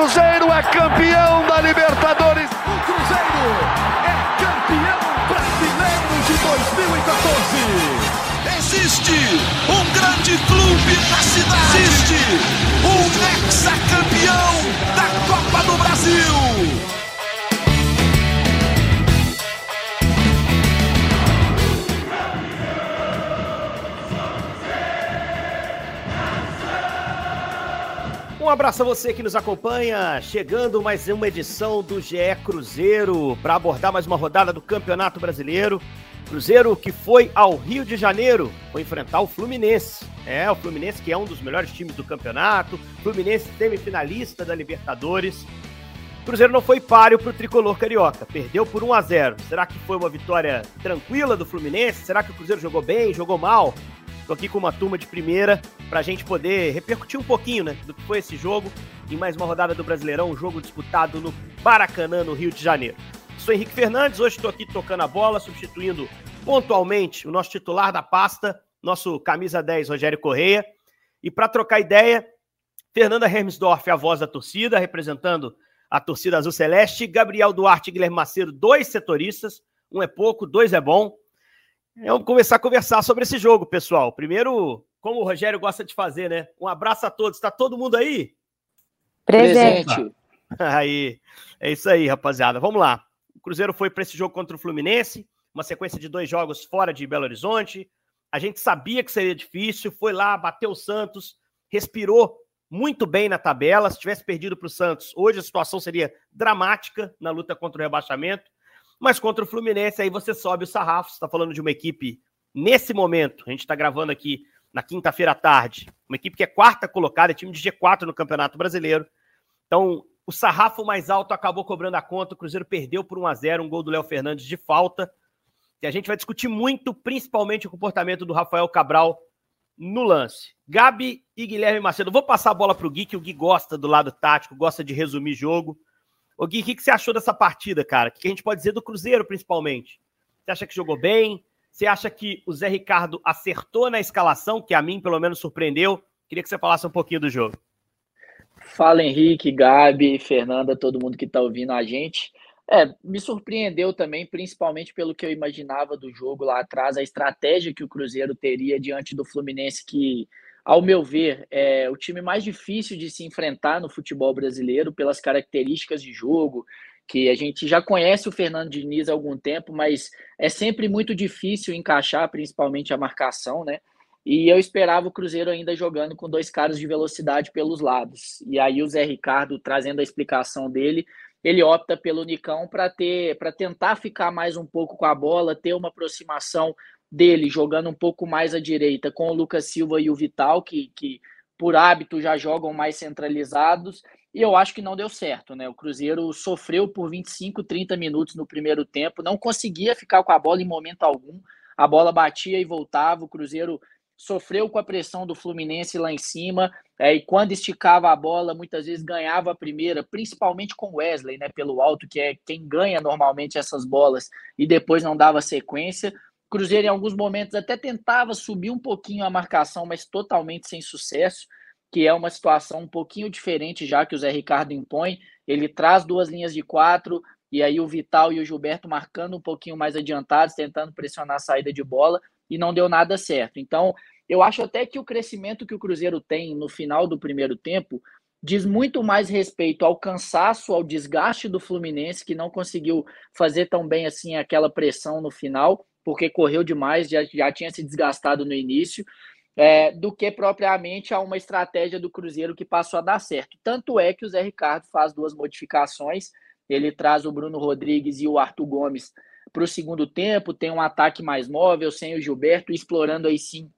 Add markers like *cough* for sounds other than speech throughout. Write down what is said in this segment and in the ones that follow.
Cruzeiro é campeão da Libertadores. O Cruzeiro é campeão brasileiro de 2014. Existe um grande clube na cidade. Existe um hexacampeão Um abraço a você que nos acompanha, chegando mais uma edição do GE Cruzeiro para abordar mais uma rodada do Campeonato Brasileiro. Cruzeiro que foi ao Rio de Janeiro para enfrentar o Fluminense. É, o Fluminense que é um dos melhores times do campeonato, Fluminense semifinalista da Libertadores. Cruzeiro não foi páreo para o tricolor carioca, perdeu por 1 a 0. Será que foi uma vitória tranquila do Fluminense? Será que o Cruzeiro jogou bem, jogou mal? Tô aqui com uma turma de primeira para a gente poder repercutir um pouquinho, né, do que foi esse jogo em mais uma rodada do Brasileirão, um jogo disputado no Maracanã, no Rio de Janeiro. Sou Henrique Fernandes, hoje estou aqui tocando a bola, substituindo pontualmente o nosso titular da pasta, nosso camisa 10, Rogério Correia. E para trocar ideia, Fernanda Hermsdorf, a voz da torcida, representando a torcida azul celeste, Gabriel Duarte e Guilherme Macedo, dois setoristas, um é pouco, dois é bom. Vamos começar a conversar sobre esse jogo, pessoal. Primeiro, como o Rogério gosta de fazer, né? Um abraço a todos. Está todo mundo aí? Presente. *laughs* Aí, é isso aí, rapaziada. Vamos lá. O Cruzeiro foi para esse jogo contra o Fluminense, uma sequência de dois jogos fora de Belo Horizonte. A gente sabia que seria difícil, foi lá, bateu o Santos, respirou muito bem na tabela. Se tivesse perdido para o Santos, hoje a situação seria dramática na luta contra o rebaixamento. Mas contra o Fluminense, aí você sobe o sarrafo. Você está falando de uma equipe, nesse momento, a gente está gravando aqui na quinta-feira à tarde, uma equipe que é quarta colocada, é time de G4 no Campeonato Brasileiro. Então, o sarrafo mais alto acabou cobrando a conta. O Cruzeiro perdeu por 1 a 0 um gol do Léo Fernandes de falta. E a gente vai discutir muito, principalmente, o comportamento do Rafael Cabral no lance. Gabi e Guilherme Macedo. Vou passar a bola para o Gui, que o Gui gosta do lado tático, gosta de resumir jogo. Ô Gui, o que, que você achou dessa partida, cara? O que a gente pode dizer do Cruzeiro, principalmente? Você acha que jogou bem? Você acha que o Zé Ricardo acertou na escalação, que a mim, pelo menos, surpreendeu? Queria que você falasse um pouquinho do jogo. Fala, Henrique, Gabi, Fernanda, todo mundo que está ouvindo a gente. É, me surpreendeu também, principalmente pelo que eu imaginava do jogo lá atrás, a estratégia que o Cruzeiro teria diante do Fluminense, que ao meu ver, é o time mais difícil de se enfrentar no futebol brasileiro pelas características de jogo, que a gente já conhece o Fernando Diniz há algum tempo, mas é sempre muito difícil encaixar, principalmente a marcação, né? E eu esperava o Cruzeiro ainda jogando com dois caras de velocidade pelos lados. E aí o Zé Ricardo trazendo a explicação dele, ele opta pelo Nicão para ter para tentar ficar mais um pouco com a bola, ter uma aproximação dele jogando um pouco mais à direita com o Lucas Silva e o Vital, que, que por hábito já jogam mais centralizados, e eu acho que não deu certo, né? O Cruzeiro sofreu por 25, 30 minutos no primeiro tempo, não conseguia ficar com a bola em momento algum, a bola batia e voltava, o Cruzeiro sofreu com a pressão do Fluminense lá em cima, é, e quando esticava a bola, muitas vezes ganhava a primeira, principalmente com Wesley, né, pelo alto, que é quem ganha normalmente essas bolas, e depois não dava sequência. Cruzeiro, em alguns momentos, até tentava subir um pouquinho a marcação, mas totalmente sem sucesso, que é uma situação um pouquinho diferente já que o Zé Ricardo impõe. Ele traz duas linhas de quatro, e aí o Vital e o Gilberto marcando um pouquinho mais adiantados, tentando pressionar a saída de bola, e não deu nada certo. Então, eu acho até que o crescimento que o Cruzeiro tem no final do primeiro tempo diz muito mais respeito ao cansaço, ao desgaste do Fluminense, que não conseguiu fazer tão bem assim aquela pressão no final, porque correu demais, já, já tinha se desgastado no início, é, do que propriamente a uma estratégia do Cruzeiro que passou a dar certo. Tanto é que o Zé Ricardo faz duas modificações, ele traz o Bruno Rodrigues e o Arthur Gomes para o segundo tempo, tem um ataque mais móvel, sem o Gilberto, explorando aí sim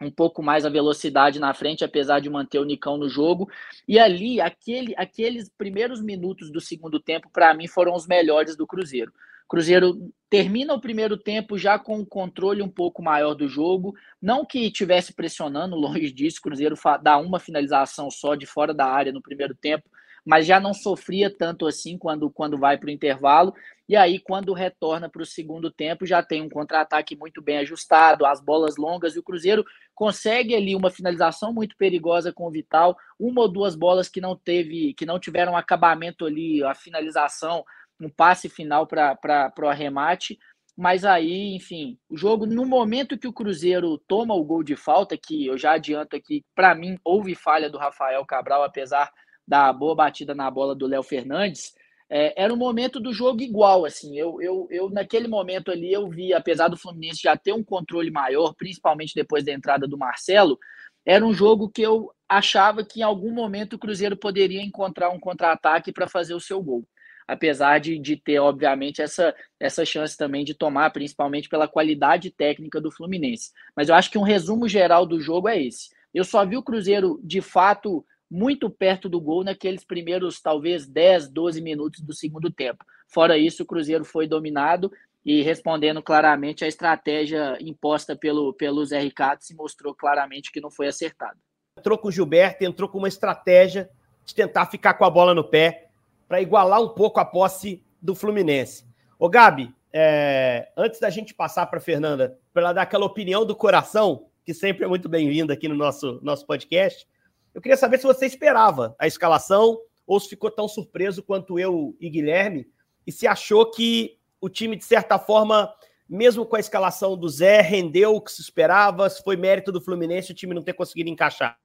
um pouco mais a velocidade na frente, apesar de manter o Nicão no jogo. E ali, aquele, aqueles primeiros minutos do segundo tempo, para mim, foram os melhores do Cruzeiro. Cruzeiro termina o primeiro tempo já com um controle um pouco maior do jogo. Não que estivesse pressionando, *laughs* longe disso. Cruzeiro dá uma finalização só de fora da área no primeiro tempo, mas já não sofria tanto assim quando, quando vai para o intervalo. E aí, quando retorna para o segundo tempo, já tem um contra-ataque muito bem ajustado, as bolas longas, e o Cruzeiro consegue ali uma finalização muito perigosa com o Vital, uma ou duas bolas que não teve, que não tiveram acabamento ali, a finalização, um passe final para o arremate. Mas aí, enfim, o jogo, no momento que o Cruzeiro toma o gol de falta, que eu já adianto aqui, para mim, houve falha do Rafael Cabral, apesar da boa batida na bola do Léo Fernandes é, era um momento do jogo igual, assim, eu, eu, eu naquele momento ali eu vi, apesar do Fluminense já ter um controle maior, principalmente depois da entrada do Marcelo, era um jogo que eu achava que em algum momento o Cruzeiro poderia encontrar um contra-ataque para fazer o seu gol. Apesar de, de ter, obviamente, essa, essa chance também de tomar, principalmente pela qualidade técnica do Fluminense. Mas eu acho que um resumo geral do jogo é esse. Eu só vi o Cruzeiro, de fato, muito perto do gol naqueles primeiros, talvez, 10, 12 minutos do segundo tempo. Fora isso, o Cruzeiro foi dominado e respondendo claramente a estratégia imposta pelo, pelo Zé Ricardo se mostrou claramente que não foi acertada. Entrou com o Gilberto, entrou com uma estratégia de tentar ficar com a bola no pé para igualar um pouco a posse do Fluminense. Ô Gabi, é, antes da gente passar para Fernanda, para ela dar aquela opinião do coração, que sempre é muito bem-vinda aqui no nosso, nosso podcast, eu queria saber se você esperava a escalação ou se ficou tão surpreso quanto eu e Guilherme e se achou que o time, de certa forma, mesmo com a escalação do Zé, rendeu o que se esperava, se foi mérito do Fluminense o time não ter conseguido encaixar.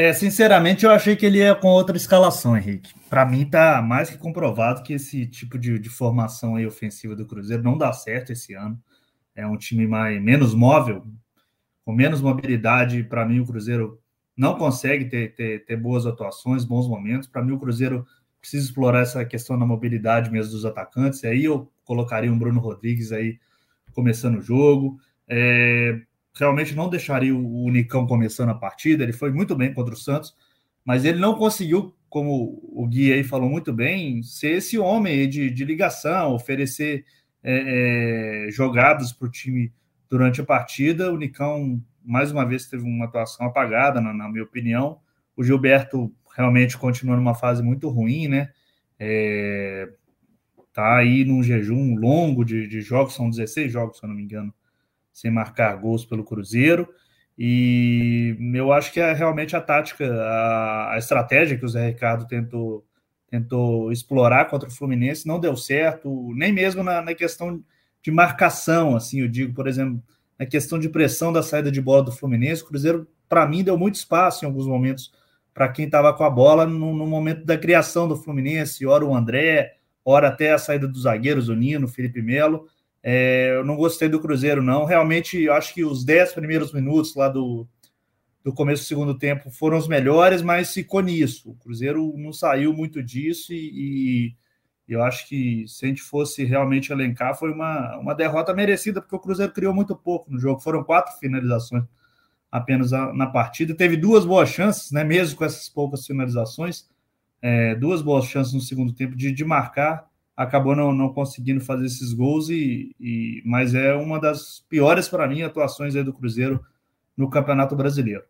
É, sinceramente, eu achei que ele ia com outra escalação, Henrique. Para mim, tá mais que comprovado que esse tipo de, de, formação aí ofensiva do Cruzeiro não dá certo esse ano. É um time mais menos móvel, com menos mobilidade. Para mim, o Cruzeiro não consegue ter, ter, ter boas atuações, bons momentos. Para mim, o Cruzeiro precisa explorar essa questão da mobilidade mesmo dos atacantes. E aí eu colocaria um Bruno Rodrigues aí começando o jogo. É, realmente não deixaria o, o Nicão começando a partida. Ele foi muito bem contra o Santos, mas ele não conseguiu, como o Gui aí falou muito bem, ser esse homem de, de ligação, oferecer é, é, jogadas para o time durante a partida. O Nicão mais uma vez teve uma atuação apagada, na, na minha opinião. O Gilberto realmente continua numa fase muito ruim, né? É, tá aí num jejum longo de, de, jogos, são 16 jogos, se eu não me engano, sem marcar gols pelo Cruzeiro. E eu acho que é realmente a tática, a, a estratégia que o Zé Ricardo tentou, tentou explorar contra o Fluminense não deu certo, nem mesmo na, na questão de marcação, assim, eu digo, por exemplo, na questão de pressão da saída de bola do Fluminense. O Cruzeiro, para mim, deu muito espaço em alguns momentos para quem estava com a bola no, no, momento da criação do Fluminense, ora o André, ora até a saída dos zagueiros, o Nino, o Felipe Melo. É, eu não gostei do Cruzeiro, não. Realmente, acho que os 10 primeiros minutos lá do, do começo do segundo tempo foram os melhores, mas ficou nisso. O Cruzeiro não saiu muito disso e, e eu acho que se a gente fosse realmente elencar, foi uma, uma derrota merecida, porque o Cruzeiro criou muito pouco no jogo. Foram quatro finalizações apenas na partida. Teve duas boas chances, né? Mesmo com essas poucas finalizações, é, duas boas chances no segundo tempo de, de marcar. Acabou não, não conseguindo fazer esses gols, e, e mas é uma das piores para mim atuações do Cruzeiro no Campeonato Brasileiro.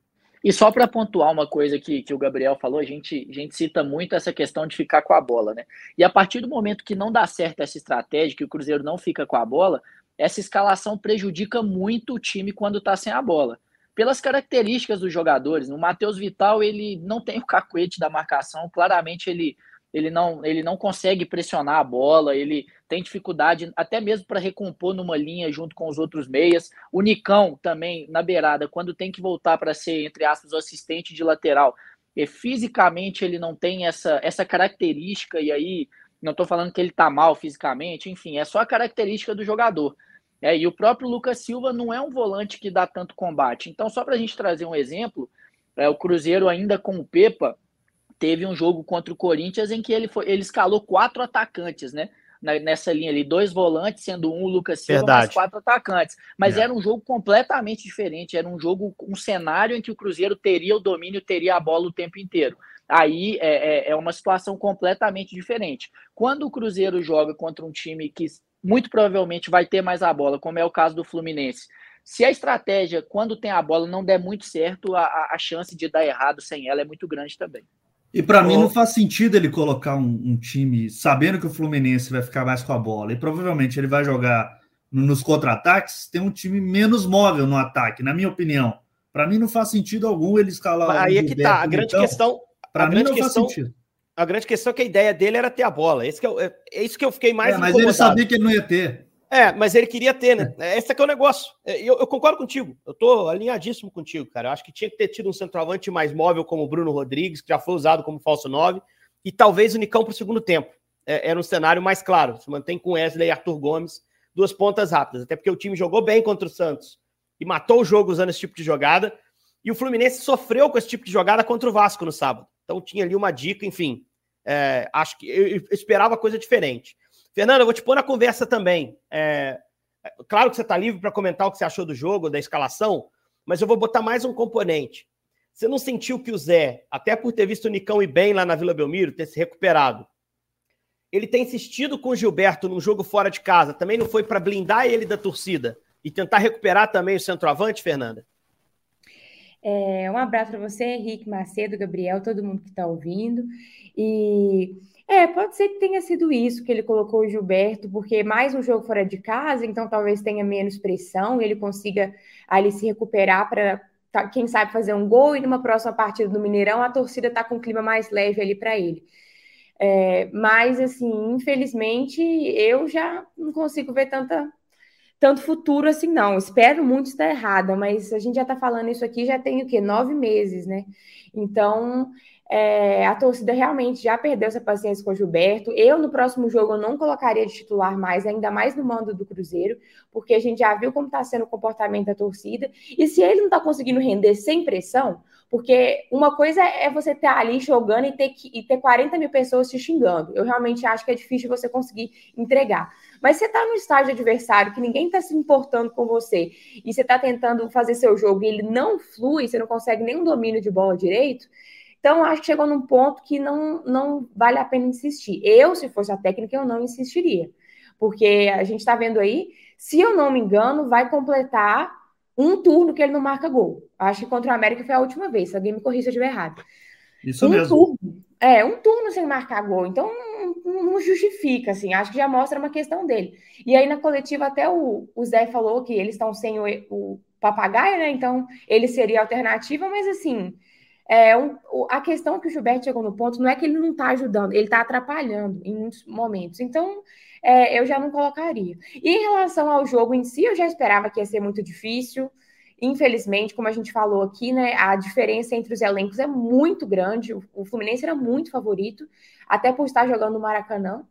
E só para pontuar uma coisa que, que o Gabriel falou, a gente, a gente cita muito essa questão de ficar com a bola, né? E a partir do momento que não dá certo essa estratégia, que o Cruzeiro não fica com a bola, essa escalação prejudica muito o time quando está sem a bola. Pelas características dos jogadores, o Matheus Vital ele não tem o cacuete da marcação, claramente ele ele não, ele não consegue pressionar a bola, ele tem dificuldade até mesmo para recompor numa linha junto com os outros meias. O Nicão também na beirada, quando tem que voltar para ser, entre aspas, o assistente de lateral, e fisicamente ele não tem essa, essa característica, e aí não estou falando que ele está mal fisicamente, enfim, é só a característica do jogador. É, e o próprio Lucas Silva não é um volante que dá tanto combate. Então, só para a gente trazer um exemplo, é, o Cruzeiro ainda com o Pepa teve um jogo contra o Corinthians em que ele, foi, ele escalou quatro atacantes, né? nessa linha ali, dois volantes, sendo um o Lucas Silva, Verdade. mais quatro atacantes. Mas é. era um jogo completamente diferente, era um jogo, um cenário em que o Cruzeiro teria o domínio, teria a bola o tempo inteiro. Aí é, é, é uma situação completamente diferente. Quando o Cruzeiro joga contra um time que muito provavelmente vai ter mais a bola, como é o caso do Fluminense, se a estratégia, quando tem a bola, não der muito certo, a, a chance de dar errado sem ela é muito grande também. E para mim não faz sentido ele colocar um, um, time sabendo que o Fluminense vai ficar mais com a bola e provavelmente ele vai jogar nos contra-ataques. Tem um time menos móvel no ataque, na minha opinião. Para mim não faz sentido algum ele escalar. Aí é que tá. A grande então, questão. Para mim não questão, faz sentido. A grande questão é que a ideia dele era ter a bola. Esse é, é, é, isso que eu fiquei mais. É, mas ele sabia que ele não ia ter. É, mas ele queria ter, né? É. Esse aqui é o negócio. É, eu, eu, concordo contigo. Eu tô alinhadíssimo contigo, cara. Eu acho que tinha que ter tido um centroavante mais móvel como o Bruno Rodrigues, que já foi usado como falso 9, e talvez o Nicão para o segundo tempo. É, era um cenário mais claro. Se mantém com Wesley e Arthur Gomes, duas pontas rápidas. Até porque o time jogou bem contra o Santos e matou o jogo usando esse tipo de jogada. E o Fluminense sofreu com esse tipo de jogada contra o Vasco no sábado. Então tinha ali uma dica, enfim. É, acho que eu esperava coisa diferente. Fernando, eu vou te pôr na conversa também. É, claro que você está livre para comentar o que você achou do jogo, da escalação, mas eu vou botar mais um componente. Você não sentiu que o Zé, até por ter visto o Nicão ir bem lá na Vila Belmiro, ter se recuperado, ele tem insistido com o Gilberto num jogo fora de casa, também não foi para blindar ele da torcida e tentar recuperar também o centroavante, Fernanda? É, um abraço para você, Henrique Macedo, Gabriel, todo mundo que está ouvindo. E é, pode ser que tenha sido isso que ele colocou o Gilberto, porque mais um jogo fora de casa, então talvez tenha menos pressão, ele consiga ali se recuperar para, tá, quem sabe, fazer um gol e numa próxima partida do Mineirão a torcida está com um clima mais leve ali para ele. É, mas, assim, infelizmente, eu já não consigo ver tanta, tanto futuro assim, não. Espero muito estar errada, mas a gente já está falando isso aqui já tem o quê? Nove meses, né? Então, é, a torcida realmente já perdeu essa paciência com o Gilberto. Eu, no próximo jogo, não colocaria de titular mais, ainda mais no mando do Cruzeiro, porque a gente já viu como está sendo o comportamento da torcida. E se ele não está conseguindo render sem pressão, porque uma coisa é você estar tá ali jogando e ter, que, e ter 40 mil pessoas te xingando. Eu realmente acho que é difícil você conseguir entregar. Mas você está no estágio adversário, que ninguém está se importando com você, e você está tentando fazer seu jogo e ele não flui, você não consegue nenhum domínio de bola direito então, acho que chegou num ponto que não, não vale a pena insistir. Eu, se fosse a técnica, eu não insistiria. Porque a gente está vendo aí, se eu não me engano, vai completar um turno que ele não marca gol. Acho que contra o América foi a última vez, se alguém me corrija estiver errado. Isso um mesmo. Turno, é, um turno sem marcar gol. Então, não, não justifica, assim. Acho que já mostra uma questão dele. E aí, na coletiva, até o, o Zé falou que eles estão sem o, o papagaio, né? Então, ele seria a alternativa, mas assim é, um, a questão que o Gilberto chegou no ponto não é que ele não está ajudando, ele está atrapalhando em muitos momentos. Então, é, eu já não colocaria. E em relação ao jogo em si, eu já esperava que ia ser muito difícil. Infelizmente, como a gente falou aqui, né, a diferença entre os elencos é muito grande. O, o Fluminense era muito favorito, até por estar jogando no Maracanã.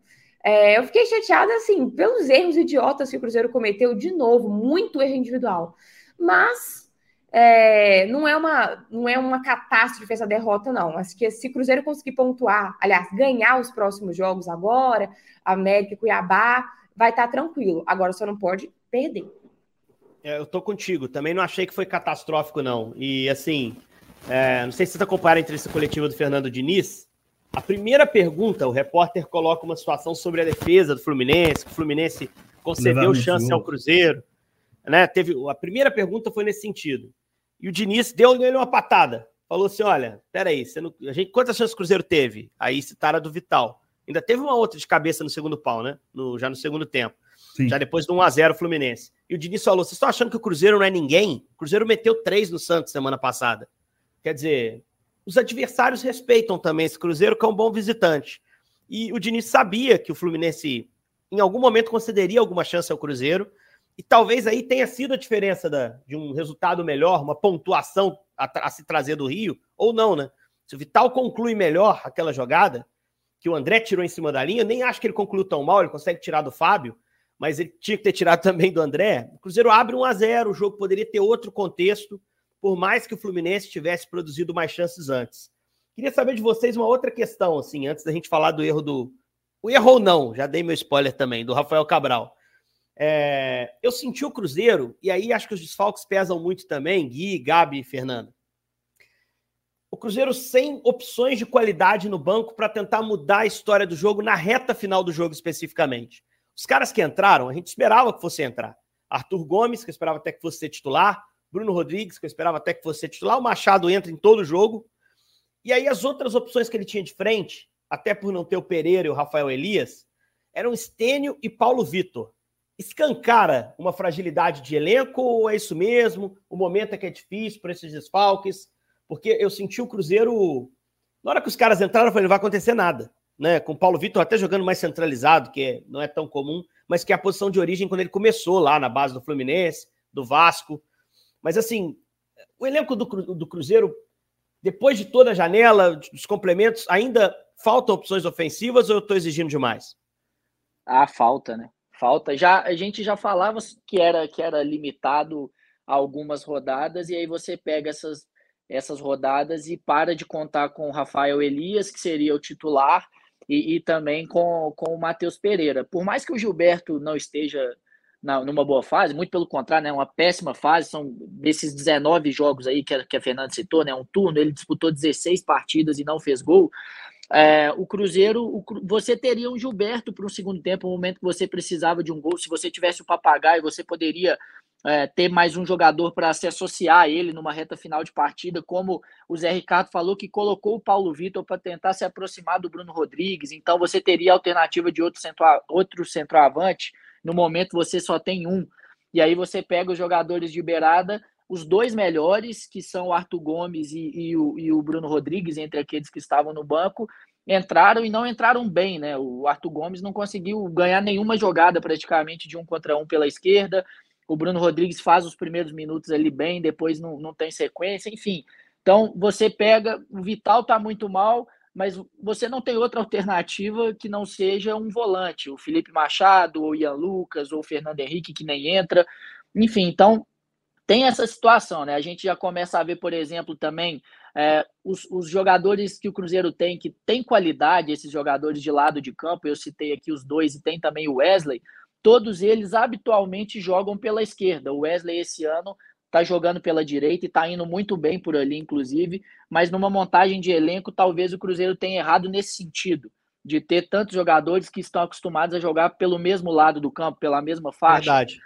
É, eu fiquei chateada, assim, pelos erros idiotas que o Cruzeiro cometeu de novo, muito erro individual. Mas é, não, é uma, não é uma catástrofe essa derrota, não. Acho que se o Cruzeiro conseguir pontuar, aliás, ganhar os próximos jogos agora, América e Cuiabá, vai estar tá tranquilo. Agora só não pode perder. É, eu tô contigo. Também não achei que foi catastrófico, não. E assim, é, não sei se você acompanha a entrevista coletiva do Fernando Diniz. A primeira pergunta, o repórter coloca uma situação sobre a defesa do Fluminense, que o Fluminense concedeu chance ao Cruzeiro. Né? Teve, a primeira pergunta foi nesse sentido. E o Diniz deu nele uma patada. Falou assim: olha, peraí, você não, a gente, quantas chances o Cruzeiro teve? Aí citaram do Vital. Ainda teve uma outra de cabeça no segundo pau, né? No, já no segundo tempo. Sim. Já depois do 1x0 Fluminense. E o Diniz falou: vocês estão achando que o Cruzeiro não é ninguém? O Cruzeiro meteu três no Santos semana passada. Quer dizer, os adversários respeitam também esse Cruzeiro, que é um bom visitante. E o Diniz sabia que o Fluminense, em algum momento, concederia alguma chance ao Cruzeiro e talvez aí tenha sido a diferença da, de um resultado melhor, uma pontuação a, a, se trazer do Rio, ou não, né? Se o Vital conclui melhor aquela jogada, que o André tirou em cima da linha, nem acho que ele concluiu tão mal, ele consegue tirar do Fábio, mas ele tinha que ter tirado *laughs* também do André. O Cruzeiro abre 1 a 0 o jogo poderia ter outro contexto, por mais que o Fluminense tivesse produzido mais chances antes. Queria saber de vocês uma outra questão, assim, antes da gente falar do erro do. O erro ou não, já dei meu spoiler também, do Rafael Cabral. É, eu senti o Cruzeiro, e aí acho que os desfalques pesam muito também, Gui, Gabi e Fernanda. O Cruzeiro sem opções de qualidade no banco para tentar mudar a história do jogo na reta final do jogo especificamente. Os caras que entraram, a gente esperava que fosse entrar. Arthur Gomes, que eu esperava até que fosse titular, Bruno Rodrigues, que eu esperava até que fosse titular, o Machado entra em todo jogo. E aí as outras opções que ele tinha de frente, até por não ter o Pereira e o Rafael Elias, eram Estênio e Paulo Vitor. Escancara uma fragilidade de elenco ou é isso mesmo? O momento é que é difícil por esses desfalques? Porque eu senti o Cruzeiro. Na hora que os caras entraram, eu falei, não vai acontecer nada. Né? Com o Paulo Vitor até jogando mais centralizado, que não é tão comum, mas que é a posição de origem quando ele começou lá na base do Fluminense, do Vasco. Mas assim, o elenco do, do Cruzeiro, depois de toda a janela, dos complementos, ainda faltam opções ofensivas ou eu estou exigindo demais? Ah, falta, né? Falta. Já a gente já falava que era que era limitado a algumas rodadas e aí você pega essas essas rodadas e para de contar com o Rafael Elias, que seria o titular, e, e também com, com o Matheus Pereira. Por mais que o Gilberto não esteja na, numa boa fase, muito pelo contrário, né, uma péssima fase, são desses 19 jogos aí que a, que a Fernanda citou, né, um turno, ele disputou 16 partidas e não fez gol, é, o Cruzeiro, o, você teria um Gilberto para um segundo tempo, no momento que você precisava de um gol, se você tivesse o Papagaio, você poderia é, ter mais um jogador para se associar a ele numa reta final de partida, como o Zé Ricardo falou, que colocou o Paulo Vitor para tentar se aproximar do Bruno Rodrigues, então você teria alternativa de outro, centro, outro centroavante, no momento você só tem um. E aí você pega os jogadores de beirada, os dois melhores, que são o Arthur Gomes e, e, o, e o Bruno Rodrigues, entre aqueles que estavam no banco, entraram e não entraram bem, né? O Arthur Gomes não conseguiu ganhar nenhuma jogada praticamente de um contra um pela esquerda. O Bruno Rodrigues faz os primeiros minutos ali bem, depois não, não tem sequência, enfim. Então você pega, o Vital tá muito mal, mas você não tem outra alternativa que não seja um volante, o Felipe Machado, ou Ian Lucas, ou o Fernando Henrique, que nem entra. Enfim, então tem essa situação, né? A gente já começa a ver, por exemplo, também é, os, os, jogadores que o Cruzeiro tem, que tem qualidade, esses jogadores de lado de campo, eu citei aqui os dois, e tem também o Wesley, todos eles habitualmente jogam pela esquerda. O Wesley, esse ano, tá jogando pela direita e tá indo muito bem por ali, inclusive, mas numa montagem de elenco, talvez o Cruzeiro tenha errado nesse sentido, de ter tantos jogadores que estão acostumados a jogar pelo mesmo lado do campo, pela mesma faixa. Verdade.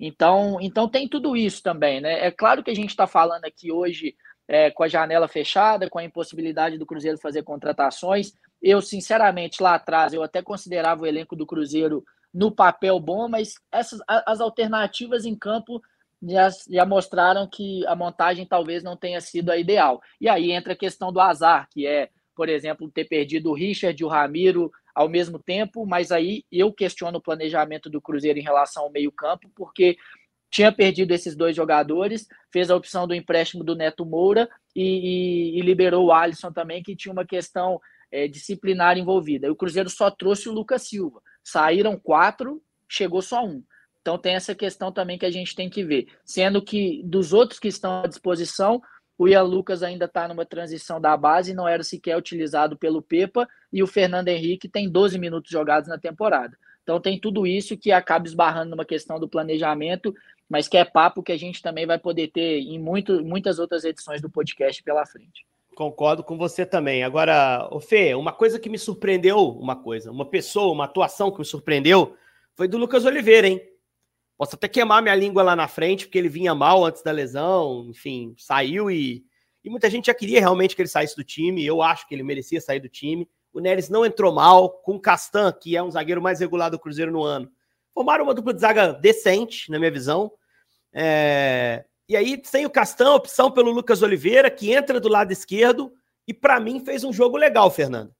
Então, então tem tudo isso também, né? É claro que a gente está falando aqui hoje é, com a janela fechada, com a impossibilidade do Cruzeiro fazer contratações. Eu, sinceramente, lá atrás, eu até considerava o elenco do Cruzeiro no papel bom, mas essas as alternativas em campo já, já mostraram que a montagem talvez não tenha sido a ideal. E aí entra a questão do azar, que é, por exemplo, ter perdido o Richard o Ramiro ao mesmo tempo, mas aí eu questiono o planejamento do Cruzeiro em relação ao meio-campo, porque tinha perdido esses dois jogadores, fez a opção do empréstimo do Neto Moura e, e, e liberou o Alisson também, que tinha uma questão é, disciplinar envolvida. O Cruzeiro só trouxe o Lucas Silva. Saíram quatro, chegou só um. Então tem essa questão também que a gente tem que ver. Sendo que dos outros que estão à disposição, o Ian Lucas ainda está numa transição da base, não era sequer utilizado pelo Pepa, e o Fernando Henrique tem 12 minutos jogados na temporada. Então tem tudo isso que acaba esbarrando numa questão do planejamento, mas que é papo que a gente também vai poder ter em muito, muitas outras edições do podcast pela frente. Concordo com você também. Agora, o Fê, uma coisa que me surpreendeu, uma coisa, uma pessoa, uma atuação que me surpreendeu, foi do Lucas Oliveira, hein? Posso até queimar minha língua lá na frente, porque ele vinha mal antes da lesão, enfim, saiu e, e muita gente já queria realmente que ele saísse do time. Eu acho que ele merecia sair do time. O Neres não entrou mal, com o Castan, que é um zagueiro mais regular do Cruzeiro no ano. Formaram uma dupla de zaga decente, na minha visão. É... E aí, sem o Castan, opção pelo Lucas Oliveira, que entra do lado esquerdo, e para mim fez um jogo legal, Fernando.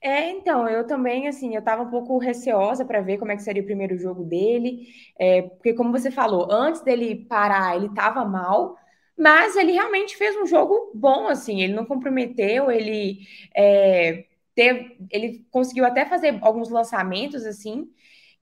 É, então, eu também, assim, eu estava um pouco receosa para ver como é que seria o primeiro jogo dele, é, porque como você falou, antes dele parar, ele estava mal, mas ele realmente fez um jogo bom, assim, ele não comprometeu, ele é, ele conseguiu até fazer alguns lançamentos, assim,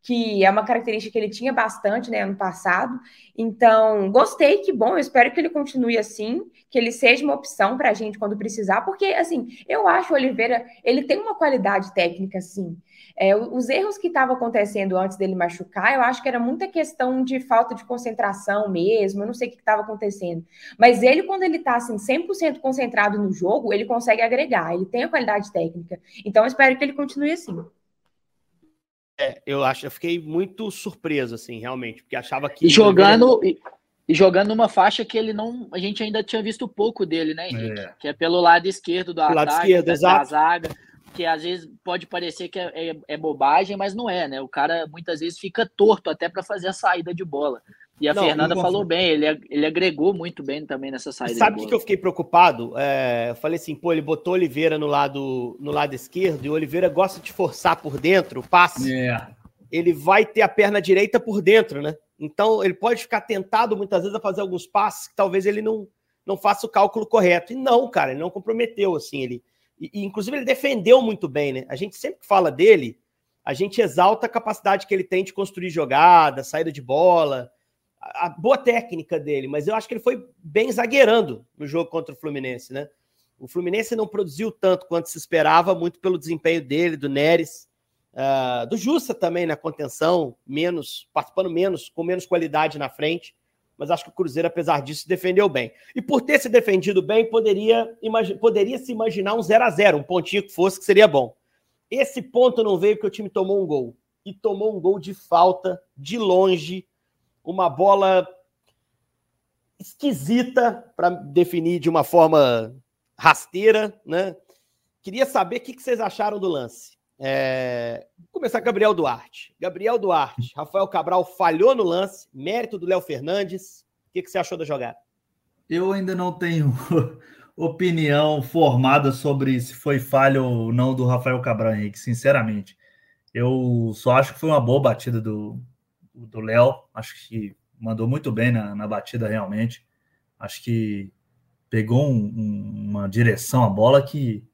que é uma característica que ele tinha bastante, né, ano passado. Então, gostei, que bom, eu espero que ele continue assim, que ele seja uma opção para a gente quando precisar, porque, assim, eu acho o Oliveira, ele tem uma qualidade técnica, sim. É, os erros que estavam acontecendo antes dele machucar, eu acho que era muita questão de falta de concentração mesmo, eu não sei o que estava acontecendo. Mas ele, quando ele está assim, 100% concentrado no jogo, ele consegue agregar, ele tem a qualidade técnica. Então, eu espero que ele continue assim. É, eu acho, eu fiquei muito surpreso, assim, realmente, porque achava que. Jogando. E, E jogando numa faixa que ele não. A gente ainda tinha visto pouco dele, né, Henrique? É. Que é pelo lado esquerdo do ataque, lado esquerdo, da, exato. da zaga. Que às vezes pode parecer que é, é, é, bobagem, mas não é, né? O cara muitas vezes fica torto até para fazer a saída de bola. E a não, Fernanda falou bem, ele, ele agregou muito bem também nessa saída. Sabe o que eu fiquei preocupado? É, eu falei assim, pô, ele botou Oliveira no lado, no lado esquerdo e o Oliveira gosta de forçar por dentro o passe. É. Ele vai ter a perna direita por dentro, né? Então ele pode ficar tentado muitas vezes a fazer alguns passes que talvez ele não, não faça o cálculo correto. E não, cara, ele não comprometeu assim. Ele, e, e, inclusive ele defendeu muito bem, né? A gente sempre que fala dele, a gente exalta a capacidade que ele tem de construir jogada, saída de bola a boa técnica dele, mas eu acho que ele foi bem zagueirando no jogo contra o Fluminense, né? O Fluminense não produziu tanto quanto se esperava, muito pelo desempenho dele, do Neres, uh, do Justa também na contenção, menos, participando menos, com menos qualidade na frente. Mas acho que o Cruzeiro, apesar disso, defendeu bem. E por ter se defendido bem, poderia, poderia se imaginar um 0 a 0 um pontinho que fosse, que seria bom. Esse ponto não veio porque o time tomou um gol. E tomou um gol de falta, de longe, uma bola esquisita, para definir de uma forma rasteira, né? Queria saber o que vocês acharam do lance. É... Vou começar com Gabriel Duarte. Gabriel Duarte, Rafael Cabral falhou no lance, mérito do Léo Fernandes. O que você achou da jogada? Eu ainda não tenho *laughs* opinião formada sobre se foi falha ou não do Rafael Cabral Henrique, sinceramente. Eu só acho que foi uma boa batida do, do Léo, acho que mandou muito bem na, na batida realmente. Acho que pegou um, um, uma direção a bola que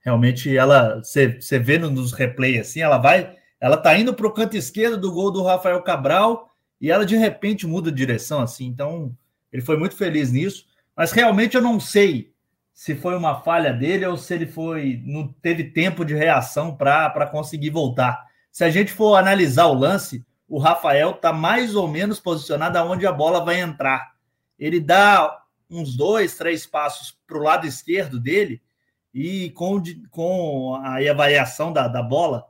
realmente ela você vê nos replays assim, ela vai, ela tá indo para o canto esquerdo do gol do Rafael Cabral e ela de repente muda de direção assim. Então, ele foi muito feliz nisso, mas realmente eu não sei se foi uma falha dele ou se ele foi não teve tempo de reação para conseguir voltar. Se a gente for analisar o lance, o Rafael está mais ou menos posicionado aonde a bola vai entrar. Ele dá uns dois, três passos para o lado esquerdo dele e com, com a avaliação da, da bola,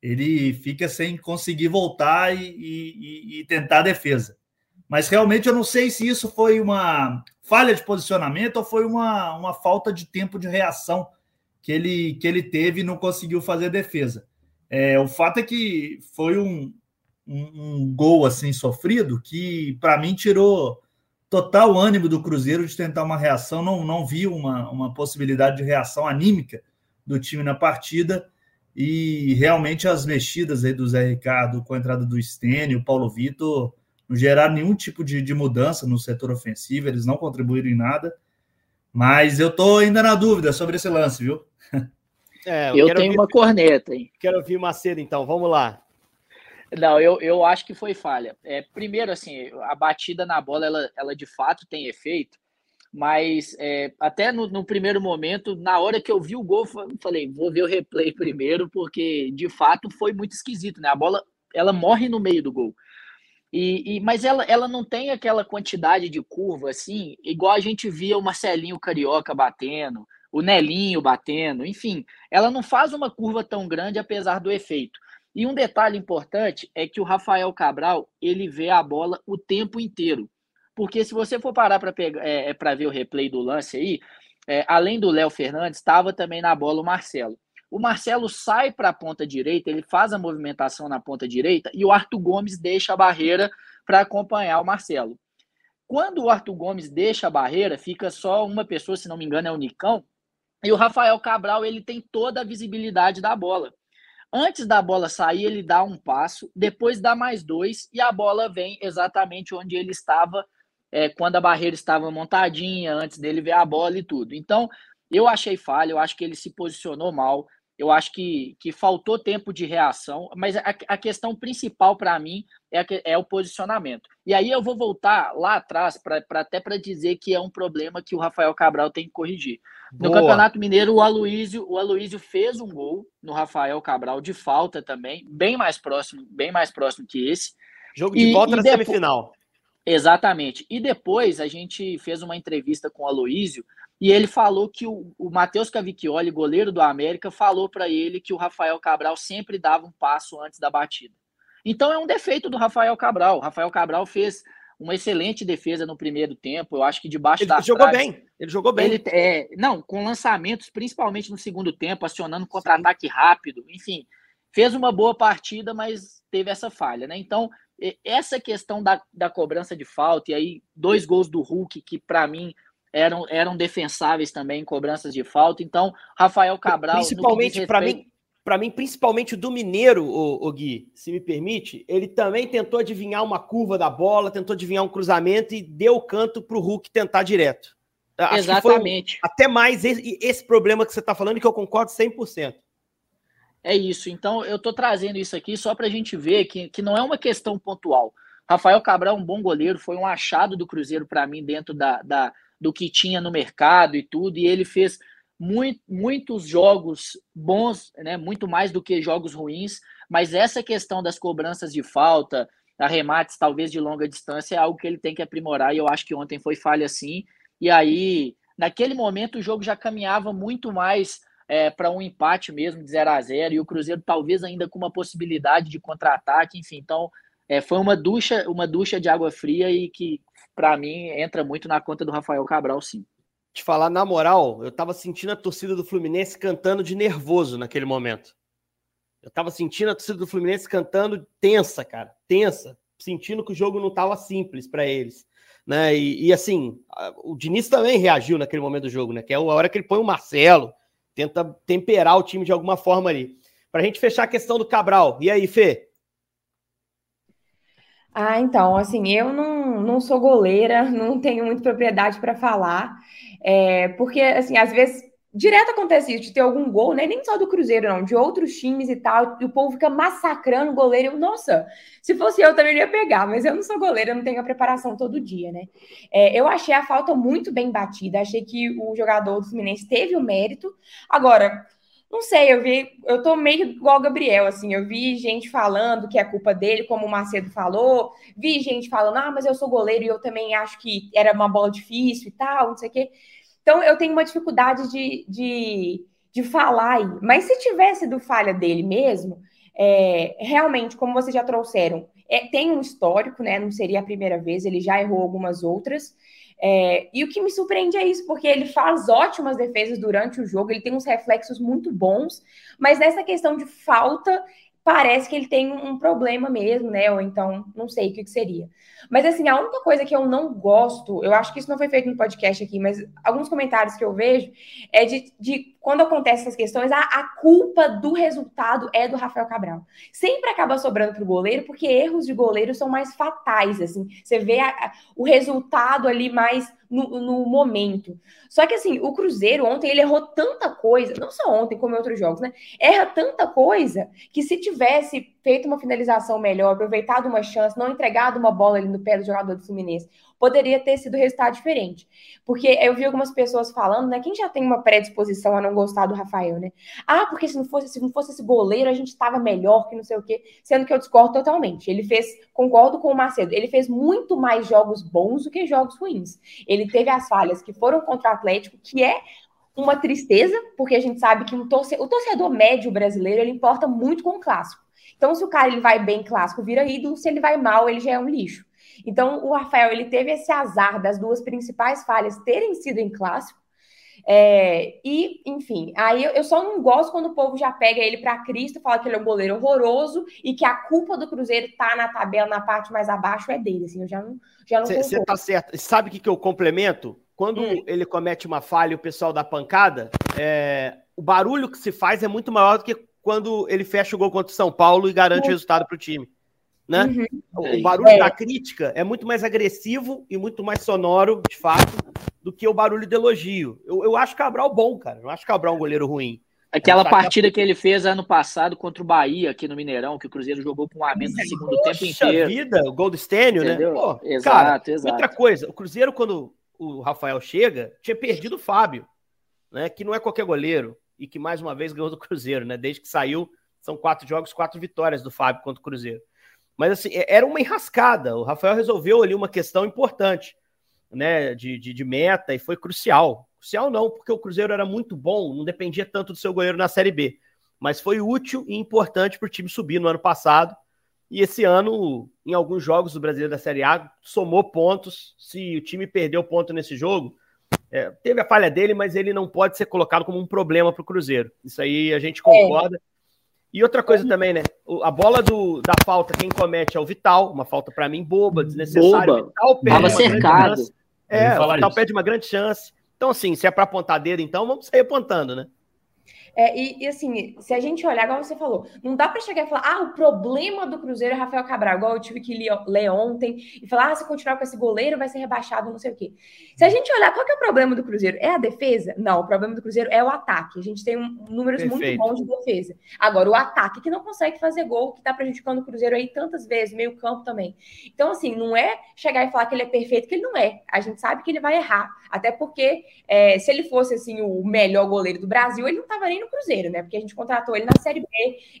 ele fica sem conseguir voltar e, e, e, tentar a defesa. Mas realmente eu não sei se isso foi uma falha de posicionamento ou foi uma, uma falta de tempo de reação que ele, que ele teve e não conseguiu fazer defesa. É, o fato é que foi um, um, um gol assim sofrido que para mim tirou total ânimo do Cruzeiro de tentar uma reação. Não, não vi uma, uma possibilidade de reação anímica do time na partida. E realmente as mexidas aí do Zé Ricardo com a entrada do Stênio, o Paulo Vitor, não geraram nenhum tipo de, de mudança no setor ofensivo, eles não contribuíram em nada. Mas eu tô ainda na dúvida sobre esse lance, viu? *laughs* É, eu, eu tenho ouvir, uma corneta, hein? Quero ouvir Macedo, então. Vamos lá. Não, eu, eu acho que foi falha. É, primeiro, assim, a batida na bola, ela, ela de fato tem efeito, mas é, até no, no, primeiro momento, na hora que eu vi o gol, falei, vou ver o replay *laughs* primeiro, porque de fato foi muito esquisito, né? A bola, ela morre no meio do gol. E, e, mas ela, ela não tem aquela quantidade de curva assim, igual a gente via o Marcelinho Carioca batendo, o Nelinho batendo, enfim, ela não faz uma curva tão grande apesar do efeito. E um detalhe importante é que o Rafael Cabral ele vê a bola o tempo inteiro. Porque se você for parar para é, é ver o replay do lance aí, é, além do Léo Fernandes, estava também na bola o Marcelo. O Marcelo sai para a ponta direita, ele faz a movimentação na ponta direita e o Arthur Gomes deixa a barreira para acompanhar o Marcelo. Quando o Arthur Gomes deixa a barreira, fica só uma pessoa, se não me engano, é o Nicão, e o Rafael Cabral ele tem toda a visibilidade da bola. Antes da bola sair, ele dá um passo, depois dá mais dois e a bola vem exatamente onde ele estava é, quando a barreira estava montadinha, antes dele ver a bola e tudo. Então, eu achei falha, eu acho que ele se posicionou mal, eu acho que, que faltou tempo de reação, mas a, a questão principal para mim é, é, o posicionamento. E aí eu vou voltar lá atrás, pra, pra até para dizer que é um problema que o Rafael Cabral tem que corrigir. No Boa. Campeonato Mineiro, o Aloísio, o Aloísio fez um gol no Rafael Cabral de falta também, bem mais próximo, bem mais próximo que esse. Jogo de e, volta e na depois, semifinal. Exatamente. E depois a gente fez uma entrevista com o Aloísio e ele falou que o, o Matheus Cavicchioli, goleiro do América, falou para ele que o Rafael Cabral sempre dava um passo antes da batida. Então é um defeito do Rafael Cabral. O Rafael Cabral fez uma excelente defesa no primeiro tempo. Eu acho que debaixo ele da. Ele jogou bem. Ele jogou bem. Ele, é, não, com lançamentos, principalmente no segundo tempo, acionando contra-ataque rápido. Enfim, fez uma boa partida, mas teve essa falha, né? Então, essa questão da, da cobrança de falta, e aí dois gols do Hulk, que para mim eram, eram defensáveis também, cobranças de falta. Então, Rafael Cabral. Principalmente, para mim, para mim, principalmente o do Mineiro, o, o, Gui, se me permite, ele também tentou adivinhar uma curva da bola, tentou adivinhar um cruzamento e deu o canto para o Hulk tentar direto. Acho Exatamente. até mais esse, esse, problema que você está falando, que eu concordo 100%. É isso. Então, eu estou trazendo isso aqui só para a gente ver que, que não é uma questão pontual. Rafael Cabral é um bom goleiro, foi um achado do Cruzeiro para mim dentro da, da, do que tinha no mercado e tudo, e ele fez muito, muitos jogos bons, né, muito mais do que jogos ruins, mas essa questão das cobranças de falta, arremates talvez de longa distância, é algo que ele tem que aprimorar, e eu acho que ontem foi falha sim, e aí, naquele momento, o jogo já caminhava muito mais é, para um empate mesmo, de 0 a 0 e o Cruzeiro talvez ainda com uma possibilidade de contra-ataque, enfim, então é, foi uma ducha, uma ducha de água fria e que, para mim, entra muito na conta do Rafael Cabral, sim te falar na moral, eu tava sentindo a torcida do Fluminense cantando de nervoso naquele momento. Eu tava sentindo a torcida do Fluminense cantando tensa, cara, tensa, sentindo que o jogo não tava simples para eles, né? E, e, assim, o Diniz também reagiu naquele momento do jogo, né? Que é a hora que ele põe o Marcelo, tenta temperar o time de alguma forma ali. Pra gente fechar a questão do Cabral. E aí, Fê? Ah, então, assim, eu não, não sou goleira, *laughs* não tenho muita propriedade para falar, é, porque, assim, às vezes, direto acontece isso, de ter algum gol, né, nem só do Cruzeiro, não, de outros times e tal, e o povo fica massacrando o goleiro, eu, nossa, se fosse eu também ia pegar, mas eu não sou goleira, eu não tenho a preparação todo dia, né. É, eu achei a falta muito bem batida, achei que o jogador do Fluminense teve o mérito, agora... Não sei, eu vi, eu tô meio igual o Gabriel, assim, eu vi gente falando que é culpa dele, como o Macedo falou, vi gente falando, ah, mas eu sou goleiro e eu também acho que era uma bola difícil e tal, não sei o quê. Então eu tenho uma dificuldade de, de, de falar aí. Mas se tivesse do falha dele mesmo, é, realmente, como vocês já trouxeram, é, tem um histórico, né? Não seria a primeira vez, ele já errou algumas outras. É, e o que me surpreende é isso, porque ele faz ótimas defesas durante o jogo, ele tem uns reflexos muito bons, mas nessa questão de falta, parece que ele tem um problema mesmo, né? Ou então, não sei o que, que, seria. Mas assim, a única coisa que eu não gosto, eu acho que isso não foi feito no podcast aqui, mas alguns comentários que eu vejo é de, de quando acontecem essas questões, a, a, culpa do resultado é do Rafael Cabral. Sempre acaba sobrando para o goleiro, porque erros de goleiro são mais fatais, assim. Você vê a, a, o resultado ali mais no, no, momento. Só que assim, o Cruzeiro ontem ele errou tanta coisa, não só ontem, como em outros jogos, né? Erra tanta coisa que se tivesse feito uma finalização melhor, aproveitado uma chance, não entregado uma bola ali no pé do jogador do Fluminense, poderia ter sido resultado diferente. Porque eu vi algumas pessoas falando, né? Quem já tem uma predisposição a não gostar do Rafael, né? Ah, porque se não fosse, se não fosse esse goleiro, a gente estava melhor que não sei o quê. Sendo que eu discordo totalmente. Ele fez, concordo com o Macedo, ele fez muito mais jogos bons do que jogos ruins. Ele teve as falhas que foram contra o Atlético, que é uma tristeza, porque a gente sabe que um o torcedor médio brasileiro ele importa muito com o clássico. Então, se o cara ele vai bem clássico, vira ídolo, se ele vai mal, ele já é um lixo. Então, o Rafael ele teve esse azar das duas principais falhas terem sido em clássico. É, e, enfim, aí eu, só não gosto quando o povo já pega ele para Cristo, fala que ele é um goleiro horroroso e que a culpa do Cruzeiro tá na tabela, na parte mais abaixo, é dele. Assim, eu já não, já não Você tá certo. Sabe o que, que eu complemento? Quando hum. ele comete uma falha e o pessoal dá pancada, é, o barulho que se faz é muito maior do que quando ele fecha o gol contra o São Paulo e garante o resultado para o time né? Uhum. O barulho é. da crítica é muito mais agressivo e muito mais sonoro, de fato, do que o barulho do elogio. Eu, eu acho Cabral bom, cara. Eu acho Cabral um goleiro ruim. Aquela partida que ele fez ano passado contra o Bahia, aqui no Mineirão, que o Cruzeiro jogou com um a menos no segundo Poxa tempo inteiro. vida, o gol do Stênio, né? Pô, exato, cara, exato. Outra coisa, o Cruzeiro, quando o Rafael chega, tinha perdido o Fábio, né? Que não é qualquer goleiro e que mais uma vez ganhou do Cruzeiro, né? Desde que saiu, são quatro jogos, quatro vitórias do Fábio contra o Cruzeiro. Mas assim, é, era uma enrascada. O Rafael resolveu ali uma questão importante, né? De, de, de, meta e foi crucial. Crucial não, porque o Cruzeiro era muito bom, não dependia tanto do seu goleiro na Série B. Mas foi útil e importante para o time subir no ano passado. E esse ano, em alguns jogos do Brasileiro da Série A, somou pontos. Se o time perdeu ponto nesse jogo, é, teve a falha dele, mas ele não pode ser colocado como um problema para o Cruzeiro. Isso aí a gente concorda. É. E outra coisa também, né? A bola do, da falta, quem comete é o Vital, uma falta para mim boba, desnecessária. Boba. Vital Tava cercado. É, o Vital perde uma grande chance. Então, assim, se é para apontar dedo, então vamos sair apontando, né? É, e, e, assim, se a gente olhar, igual você falou, não dá para chegar e falar, ah, o problema do Cruzeiro é Rafael Cabral, igual eu tive que ler ontem, e falar, ah, se continuar com esse goleiro vai ser rebaixado, não sei o quê. Se a gente olhar, qual que é o problema do Cruzeiro? É a defesa? Não, o problema do Cruzeiro é o ataque. A gente tem um, números Perfeito. muito bons de defesa. Agora, o ataque que não consegue fazer gol, que tá prejudicando o Cruzeiro aí tantas vezes, meio campo também. Então, assim, não é chegar e falar que ele é perfeito, que ele não é. A gente sabe que ele vai errar. Até porque, é, se ele fosse, assim, o melhor goleiro do Brasil, ele não tava nem no Cruzeiro, né? Porque a gente contratou ele na Série B,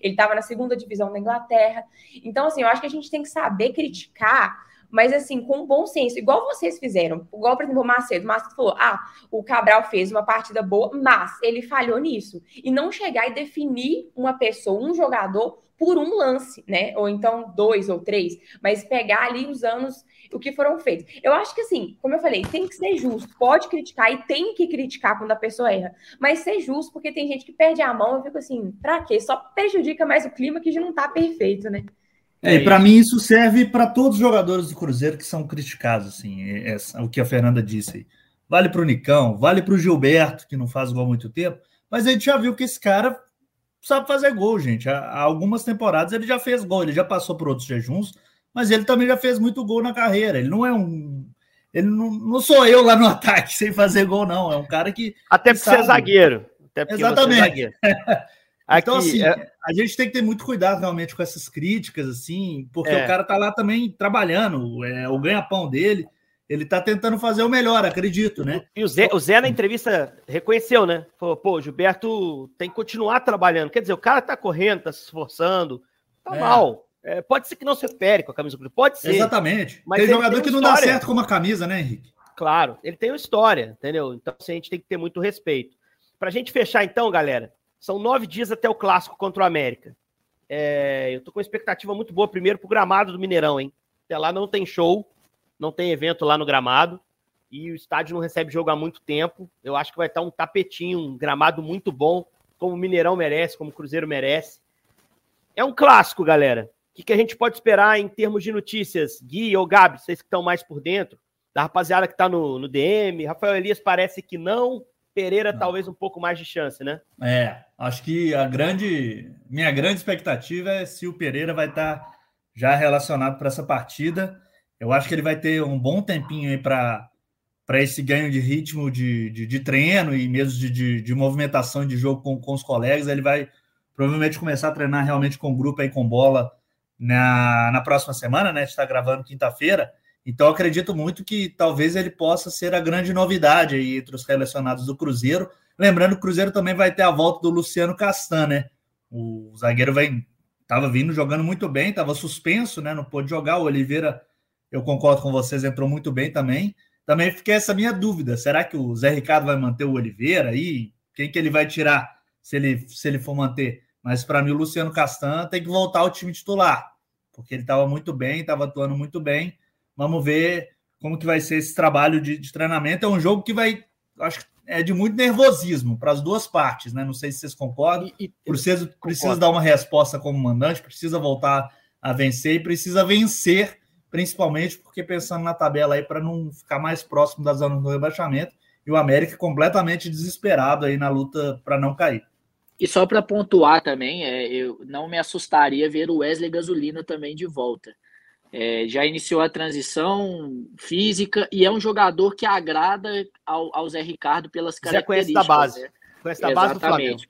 ele estava na segunda divisão da Inglaterra. Então, assim, eu acho que a gente tem que saber criticar mas assim, com bom senso, igual vocês fizeram. Igual, por exemplo, o Macedo. O Macedo falou: ah, o Cabral fez uma partida boa, mas ele falhou nisso. E não chegar e definir uma pessoa, um jogador, por um lance, né? Ou então dois ou três, mas pegar ali os anos o que foram feitos. Eu acho que assim, como eu falei, tem que ser justo. Pode criticar e tem que criticar quando a pessoa erra, mas ser justo, porque tem gente que perde a mão. Eu fico assim, pra quê? Só prejudica mais o clima que já não tá perfeito, né? É, e para mim isso serve para todos os jogadores do Cruzeiro que são criticados, assim, é, é o que a Fernanda disse aí. Vale para o Nicão, vale para o Gilberto, que não faz gol há muito tempo, mas a gente já viu que esse cara sabe fazer gol, gente. Há, algumas temporadas ele já fez gol, ele já passou por outros jejuns, mas ele também já fez muito gol na carreira. Ele não é um. Ele não, não sou eu lá no *laughs* ataque sem fazer gol, não. É um cara que. Até porque você é zagueiro. Até porque Exatamente. Você é zagueiro. *laughs* então, assim, é... a gente tem que ter muito cuidado realmente com essas críticas, assim, porque é. o cara tá lá também trabalhando, é o ganha-pão dele. Ele tá tentando fazer o melhor, acredito, né? E o Zé, o Zé na entrevista reconheceu, né? Falou, pô, Gilberto tem que continuar trabalhando. Quer dizer, o cara tá correndo, tá se esforçando, tá é. mal. É, pode ser que não se pere com a camisa do pode ser. Exatamente. Mas tem jogador tem que não dá certo com uma camisa, né, Henrique? Claro, ele tem uma história, entendeu? Então assim, a gente tem que ter muito respeito. Pra gente fechar, então, galera, são nove dias até o clássico contra o América. É, eu tô com uma expectativa muito boa, primeiro, pro gramado do Mineirão, hein? Até lá não tem show, não tem evento lá no gramado. E o estádio não recebe jogo há muito tempo. Eu acho que vai estar um tapetinho, um gramado muito bom, como o Mineirão merece, como o Cruzeiro merece. É um clássico, galera. O que, que a gente pode esperar em termos de notícias? Gui ou Gabi, vocês que estão mais por dentro, da rapaziada que está no, no DM. Rafael Elias parece que não. Pereira, não. talvez um pouco mais de chance, né? É, acho que a grande. Minha grande expectativa é se o Pereira vai estar tá já relacionado para essa partida. Eu acho que ele vai ter um bom tempinho aí para para esse ganho de ritmo de, de, de treino e mesmo de, de, de, movimentação de jogo com, com os colegas. Ele vai provavelmente começar a treinar realmente com o grupo aí com bola na, na próxima semana, né? Está gravando quinta-feira. Então acredito muito que talvez ele possa ser a grande novidade aí entre os relacionados do Cruzeiro. Lembrando que o Cruzeiro também vai ter a volta do Luciano Castan, né? O zagueiro vem estava vindo jogando muito bem, estava suspenso, né? Não pôde jogar. O Oliveira, eu concordo com vocês, entrou muito bem também. Também fiquei essa minha dúvida: será que o Zé Ricardo vai manter o Oliveira aí? Quem que ele vai tirar se ele, se ele for manter? Mas para mim, o Luciano Castan tem que voltar ao time titular, porque ele estava muito bem, estava atuando muito bem. Vamos ver como que vai ser esse trabalho de, de treinamento. É um jogo que vai, acho que é de muito nervosismo para as duas partes, né? Não sei se vocês concordam. E, e, precisa, precisa dar uma resposta como mandante, precisa voltar a vencer e precisa vencer, principalmente porque pensando na tabela aí para não ficar mais próximo das zonas do rebaixamento. E o América completamente desesperado aí na luta para não cair. E só para pontuar também, é, eu não me assustaria ver o Wesley Gasolina também de volta. É, já iniciou a transição física e é um jogador que agrada ao, ao Zé Ricardo pelas características. Já conhece da base. Né? Conhece da base do Flamengo.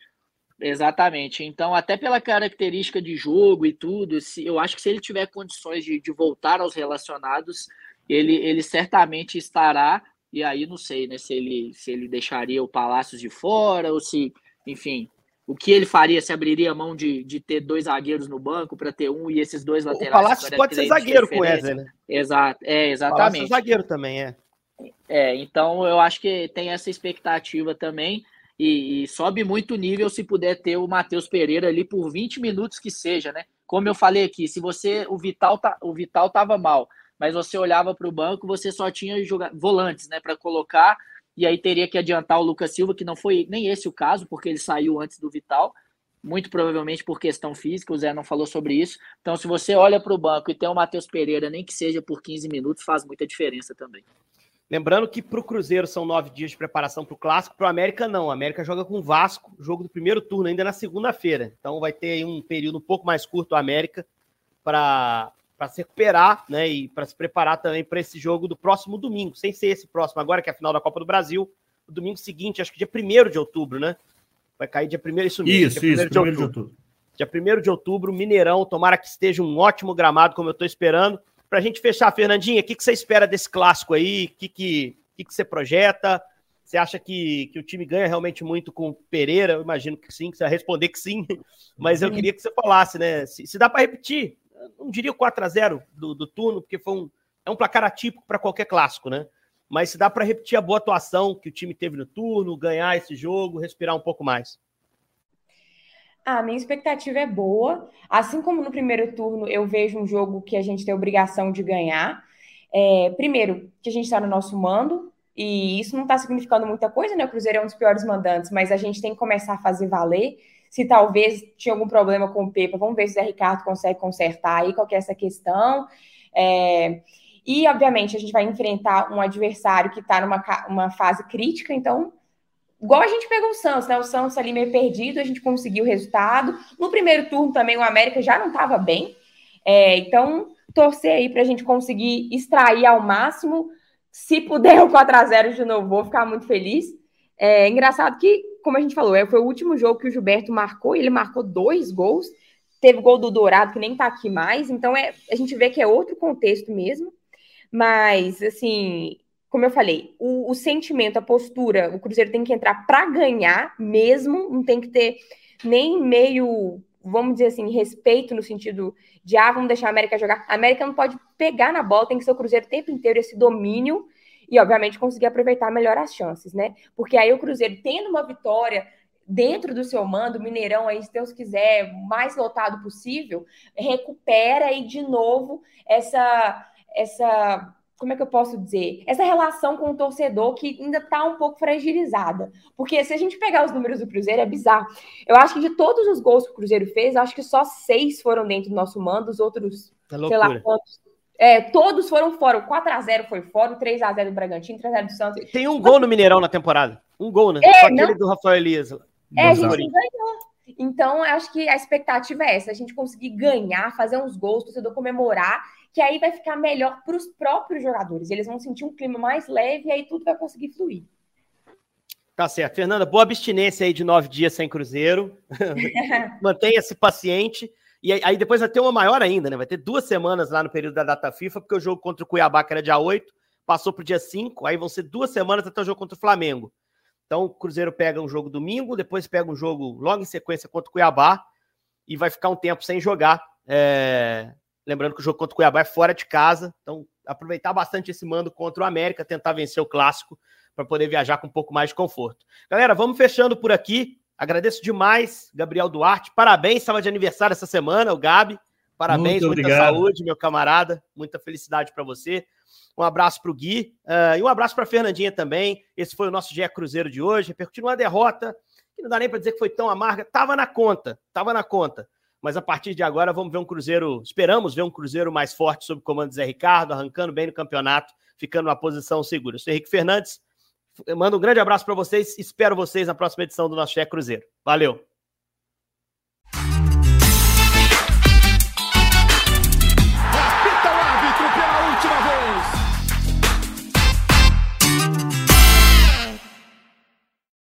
Exatamente. Então, até pela característica de jogo e tudo, se, eu acho que se ele tiver condições de, de voltar aos relacionados, ele, ele certamente estará. E aí não sei, né, se ele, se ele deixaria o Palácios de fora ou se, enfim, o que ele faria? Se abriria a mão de, de ter dois zagueiros no banco para ter um e esses dois laterais? O Palácio pode ser zagueiro com o Wesley, né? Exato, é, exatamente. O é zagueiro também, é. É, então eu acho que tem essa expectativa também. E, e sobe muito o nível se puder ter o Matheus Pereira ali por 20 minutos que seja, né? como eu falei aqui, se você o Vital tá, o Vital tava mal, mas você olhava para o banco, você só tinha volantes, né, para colocar e aí teria que adiantar o Lucas Silva, que não foi nem esse o caso, porque ele saiu antes do Vital, muito provavelmente por questão física, o Zé não falou sobre isso. Então, se você olha para o banco e tem o Matheus Pereira, nem que seja por 15 minutos, faz muita diferença também. Lembrando que para o Cruzeiro são nove dias de preparação para o Clássico, para o América não. O América joga com o Vasco, jogo do primeiro turno, ainda na segunda-feira. Então vai ter um período um pouco mais curto o América para se recuperar né, e para se preparar também para esse jogo do próximo domingo, sem ser esse próximo agora, que é a final da Copa do Brasil, o domingo seguinte, acho que dia 1 de outubro, né? Vai cair dia 1 isso mesmo. Isso, dia isso, de, outubro. de outubro. Dia 1 de outubro, Mineirão, tomara que esteja um ótimo gramado, como eu estou esperando. Para a gente fechar, Fernandinha, o que, que você espera desse clássico aí? O que, que, que, que você projeta? Você acha que, que o time ganha realmente muito com o Pereira? Eu imagino que sim, que você vai responder que sim. *laughs* Mas eu queria que você falasse, né? Se, se dá para repetir, não diria o 4 a 0 do, do turno, porque foi um, é um placar atípico para qualquer clássico, né? Mas se dá para repetir a boa atuação que o time teve no turno, ganhar esse jogo, respirar um pouco mais. A minha expectativa é boa. Assim como no primeiro turno, eu vejo um jogo que a gente tem obrigação de ganhar. É, primeiro, que a gente está no nosso mando, e isso não está significando muita coisa, né? O Cruzeiro é um dos piores mandantes, mas a gente tem que começar a fazer valer. Se talvez tinha algum problema com o Pepa, vamos ver se o Zé Ricardo consegue consertar aí, qual que é essa questão. É, e, obviamente, a gente vai enfrentar um adversário que está numa uma fase crítica, então igual a gente pegou o Santos, né? O Santos ali meio perdido, a gente conseguiu o resultado. No primeiro turno também o América já não estava bem. É, então, torcer aí para a gente conseguir extrair ao máximo. Se puder o 4x0 de novo, vou ficar muito feliz. É engraçado que, como a gente falou, é, foi o último jogo que o Gilberto marcou, ele marcou dois gols. Teve gol do Dourado, que nem tá aqui mais. Então, é, a gente vê que é outro contexto mesmo. Mas, assim, como eu falei, o, o, sentimento, a postura, o Cruzeiro tem que entrar para ganhar mesmo, não tem que ter nem meio, vamos dizer assim, respeito no sentido de, ah, vamos deixar a América jogar. A América não pode pegar na bola, tem que ser o Cruzeiro o tempo inteiro, esse domínio, e obviamente conseguir aproveitar melhor as chances, né? Porque aí o Cruzeiro, tendo uma vitória dentro do seu mando, Mineirão aí, se Deus quiser, mais lotado possível, recupera aí de novo essa essa como é que eu posso dizer? Essa relação com o torcedor que ainda está um pouco fragilizada. Porque se a gente pegar os números do Cruzeiro, é bizarro. Eu acho que de todos os gols que o Cruzeiro fez, acho que só seis foram dentro do nosso mando, os outros, é sei lá quantos. É, todos foram fora. O 4x0 foi fora, o 3x0 do Bragantino, 3x0 do Santos. Tem um gol no Mineirão na temporada. Um gol, né? É, aquele do Rafael Elias. É, a gente ganhou. Então, eu acho que a expectativa é essa: a gente conseguir ganhar, fazer uns gols, o torcedor comemorar que aí vai ficar melhor para os próprios jogadores. Eles vão sentir um clima mais leve e aí tudo vai conseguir fluir. Tá certo. Fernanda, boa abstinência aí de nove dias sem Cruzeiro. *laughs* Mantenha-se paciente. E aí depois vai ter uma maior ainda, né? Vai ter duas semanas lá no período da data FIFA, porque o jogo contra o Cuiabá, que era dia 8, passou para o dia 5, aí vão ser duas semanas até o jogo contra o Flamengo. Então o Cruzeiro pega um jogo domingo, depois pega um jogo logo em sequência contra o Cuiabá e vai ficar um tempo sem jogar. É... Lembrando que o jogo contra o Cuiabá é fora de casa, então aproveitar bastante esse mando contra o América, tentar vencer o clássico para poder viajar com um pouco mais de conforto. Galera, vamos fechando por aqui. Agradeço demais, Gabriel Duarte. Parabéns, estava de aniversário essa semana, o Gabi. Parabéns, muita saúde, meu camarada. Muita felicidade para você. Um abraço para o Gui uh, e um abraço para a Fernandinha também. Esse foi o nosso GE Cruzeiro de hoje. Repercutiu uma derrota que não dá nem para dizer que foi tão amarga. Tava na conta, tava na conta mas a partir de agora vamos ver um Cruzeiro, esperamos ver um Cruzeiro mais forte sob o comando de Zé Ricardo, arrancando bem no campeonato, ficando numa posição segura. Eu sou Henrique Fernandes, mando um grande abraço para vocês, espero vocês na próxima edição do nosso Cheque Cruzeiro. Valeu!